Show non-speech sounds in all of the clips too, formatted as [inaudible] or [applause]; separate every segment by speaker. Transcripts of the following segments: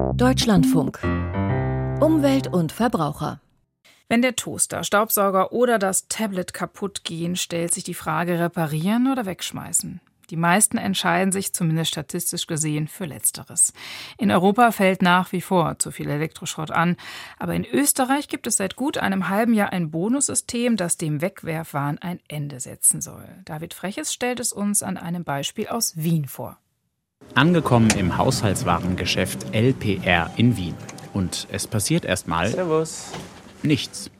Speaker 1: Deutschlandfunk. Umwelt und Verbraucher.
Speaker 2: Wenn der Toaster, Staubsauger oder das Tablet kaputt gehen, stellt sich die Frage reparieren oder wegschmeißen. Die meisten entscheiden sich zumindest statistisch gesehen für Letzteres. In Europa fällt nach wie vor zu viel Elektroschrott an, aber in Österreich gibt es seit gut einem halben Jahr ein Bonussystem, das dem Wegwerfwahn ein Ende setzen soll. David Freches stellt es uns an einem Beispiel aus Wien vor.
Speaker 3: Angekommen im Haushaltswarengeschäft LPR in Wien. Und es passiert erstmal nichts.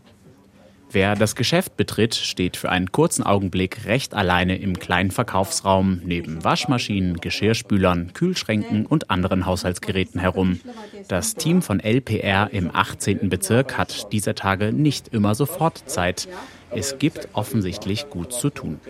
Speaker 3: Wer das Geschäft betritt, steht für einen kurzen Augenblick recht alleine im kleinen Verkaufsraum neben Waschmaschinen, Geschirrspülern, Kühlschränken und anderen Haushaltsgeräten herum. Das Team von LPR im 18. Bezirk hat dieser Tage nicht immer sofort Zeit. Es gibt offensichtlich gut zu tun.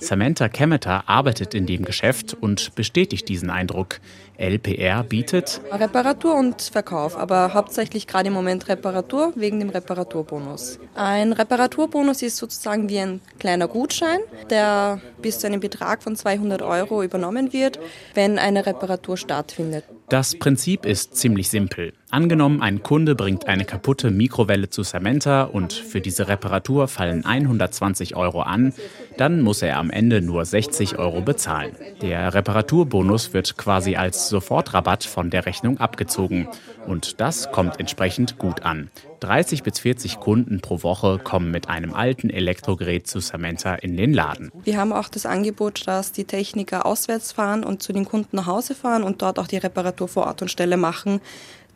Speaker 3: Samantha Kemeter arbeitet in dem Geschäft und bestätigt diesen Eindruck. LPR bietet
Speaker 4: Reparatur und Verkauf, aber hauptsächlich gerade im Moment Reparatur wegen dem Reparaturbonus. Ein Reparaturbonus ist sozusagen wie ein kleiner Gutschein, der bis zu einem Betrag von 200 Euro übernommen wird, wenn eine Reparatur stattfindet.
Speaker 3: Das Prinzip ist ziemlich simpel. Angenommen, ein Kunde bringt eine kaputte Mikrowelle zu Samantha und für diese Reparatur fallen 120 Euro an, dann muss er am Ende nur 60 Euro bezahlen. Der Reparaturbonus wird quasi als Sofortrabatt von der Rechnung abgezogen. Und das kommt entsprechend gut an. 30 bis 40 Kunden pro Woche kommen mit einem alten Elektrogerät zu Samantha in den Laden.
Speaker 4: Wir haben auch das Angebot, dass die Techniker auswärts fahren und zu den Kunden nach Hause fahren und dort auch die Reparatur vor Ort und Stelle machen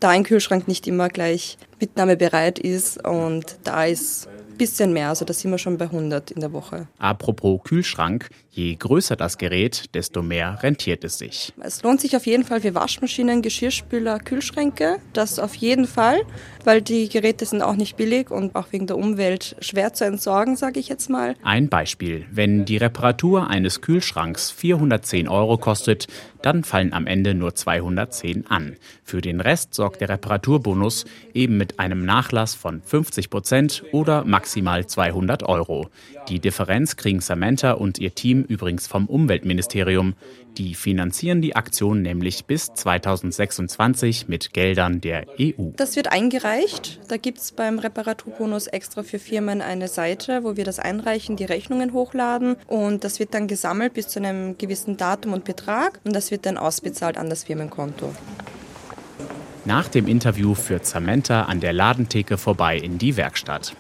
Speaker 4: da ein Kühlschrank nicht immer gleich mitnahmebereit ist und da ist bisschen mehr, also da sind wir schon bei 100 in der Woche.
Speaker 3: Apropos Kühlschrank, je größer das Gerät, desto mehr rentiert es sich.
Speaker 4: Es lohnt sich auf jeden Fall für Waschmaschinen, Geschirrspüler, Kühlschränke, das auf jeden Fall, weil die Geräte sind auch nicht billig und auch wegen der Umwelt schwer zu entsorgen, sage ich jetzt mal.
Speaker 3: Ein Beispiel, wenn die Reparatur eines Kühlschranks 410 Euro kostet, dann fallen am Ende nur 210 an. Für den Rest sorgt der Reparaturbonus eben mit einem Nachlass von 50 Prozent oder maximal maximal 200 Euro. Die Differenz kriegen Samantha und ihr Team übrigens vom Umweltministerium. Die finanzieren die Aktion nämlich bis 2026 mit Geldern der EU.
Speaker 4: Das wird eingereicht. Da gibt es beim Reparaturbonus extra für Firmen eine Seite, wo wir das einreichen, die Rechnungen hochladen und das wird dann gesammelt bis zu einem gewissen Datum und Betrag und das wird dann ausbezahlt an das Firmenkonto.
Speaker 3: Nach dem Interview führt Samantha an der Ladentheke vorbei in die Werkstatt.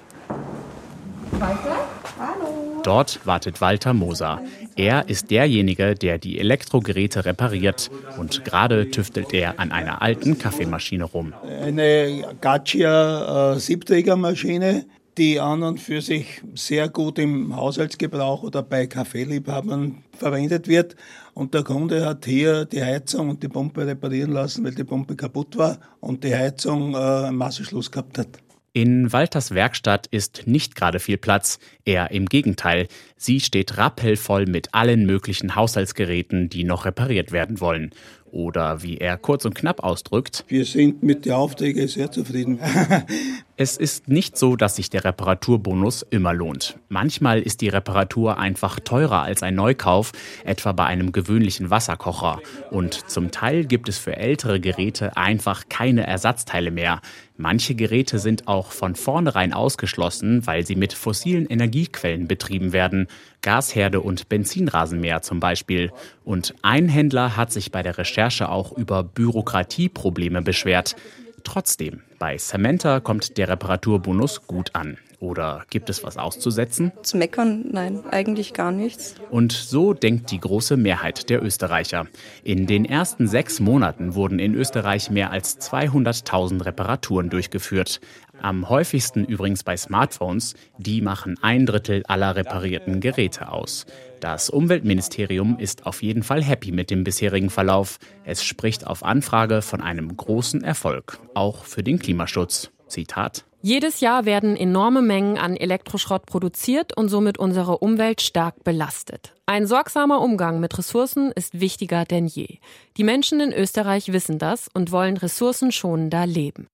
Speaker 3: Walter? Hallo. Dort wartet Walter Moser. Er ist derjenige, der die Elektrogeräte repariert und gerade tüftelt er an einer alten Kaffeemaschine rum.
Speaker 5: Eine Gaccia äh, Siebträgermaschine, die an und für sich sehr gut im Haushaltsgebrauch oder bei Kaffeeliebhabern verwendet wird. Und der Kunde hat hier die Heizung und die Pumpe reparieren lassen, weil die Pumpe kaputt war und die Heizung äh, einen Massenschluss gehabt hat.
Speaker 3: In Walters Werkstatt ist nicht gerade viel Platz, eher im Gegenteil. Sie steht rappelvoll mit allen möglichen Haushaltsgeräten, die noch repariert werden wollen. Oder wie er kurz und knapp ausdrückt,
Speaker 5: wir sind mit den Aufträgen sehr zufrieden. [laughs]
Speaker 3: es ist nicht so, dass sich der Reparaturbonus immer lohnt. Manchmal ist die Reparatur einfach teurer als ein Neukauf, etwa bei einem gewöhnlichen Wasserkocher. Und zum Teil gibt es für ältere Geräte einfach keine Ersatzteile mehr. Manche Geräte sind auch von vornherein ausgeschlossen, weil sie mit fossilen Energiequellen betrieben werden. Gasherde und Benzinrasenmäher zum Beispiel. Und ein Händler hat sich bei der Recherche auch über Bürokratieprobleme beschwert. Trotzdem, bei Samantha kommt der Reparaturbonus gut an. Oder gibt es was auszusetzen?
Speaker 4: Zu meckern? Nein, eigentlich gar nichts.
Speaker 3: Und so denkt die große Mehrheit der Österreicher. In den ersten sechs Monaten wurden in Österreich mehr als 200.000 Reparaturen durchgeführt. Am häufigsten übrigens bei Smartphones. Die machen ein Drittel aller reparierten Geräte aus. Das Umweltministerium ist auf jeden Fall happy mit dem bisherigen Verlauf. Es spricht auf Anfrage von einem großen Erfolg, auch für den Klimaschutz. Zitat.
Speaker 1: Jedes Jahr werden enorme Mengen an Elektroschrott produziert und somit unsere Umwelt stark belastet. Ein sorgsamer Umgang mit Ressourcen ist wichtiger denn je. Die Menschen in Österreich wissen das und wollen ressourcenschonender leben.